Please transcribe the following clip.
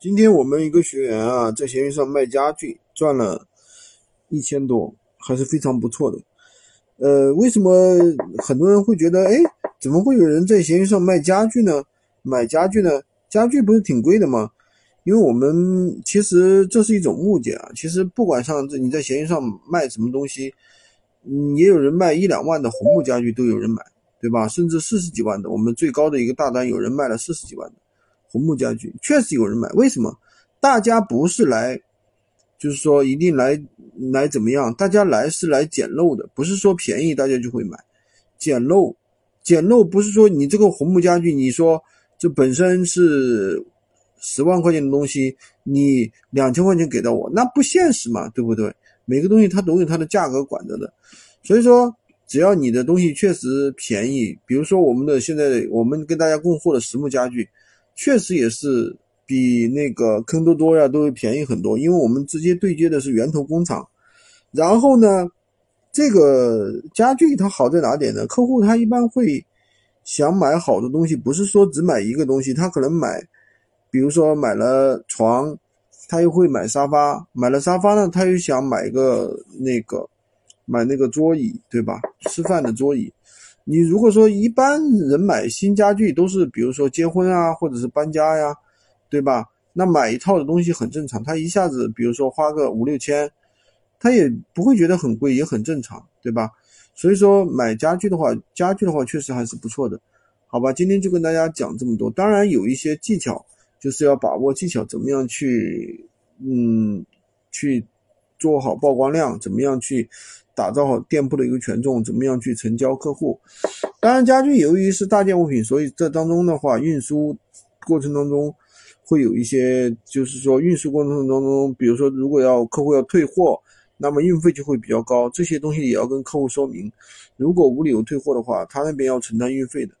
今天我们一个学员啊，在闲鱼上卖家具赚了一千多，还是非常不错的。呃，为什么很多人会觉得，哎，怎么会有人在闲鱼上卖家具呢？买家具呢？家具不是挺贵的吗？因为我们其实这是一种误解啊。其实不管上你在闲鱼上卖什么东西，嗯，也有人卖一两万的红木家具都有人买，对吧？甚至四十几万的，我们最高的一个大单有人卖了四十几万的。红木家具确实有人买，为什么？大家不是来，就是说一定来来怎么样？大家来是来捡漏的，不是说便宜大家就会买。捡漏，捡漏不是说你这个红木家具，你说这本身是十万块钱的东西，你两千块钱给到我，那不现实嘛，对不对？每个东西它都有它的价格管着的，所以说只要你的东西确实便宜，比如说我们的现在我们跟大家供货的实木家具。确实也是比那个坑多多呀都会便宜很多，因为我们直接对接的是源头工厂。然后呢，这个家具它好在哪点呢？客户他一般会想买好的东西，不是说只买一个东西，他可能买，比如说买了床，他又会买沙发，买了沙发呢，他又想买个那个买那个桌椅，对吧？吃饭的桌椅。你如果说一般人买新家具都是，比如说结婚啊，或者是搬家呀，对吧？那买一套的东西很正常，他一下子比如说花个五六千，他也不会觉得很贵，也很正常，对吧？所以说买家具的话，家具的话确实还是不错的，好吧？今天就跟大家讲这么多，当然有一些技巧，就是要把握技巧，怎么样去，嗯，去做好曝光量，怎么样去。打造好店铺的一个权重，怎么样去成交客户？当然，家具由于是大件物品，所以这当中的话，运输过程当中会有一些，就是说运输过程当中，比如说如果要客户要退货，那么运费就会比较高，这些东西也要跟客户说明。如果无理由退货的话，他那边要承担运费的。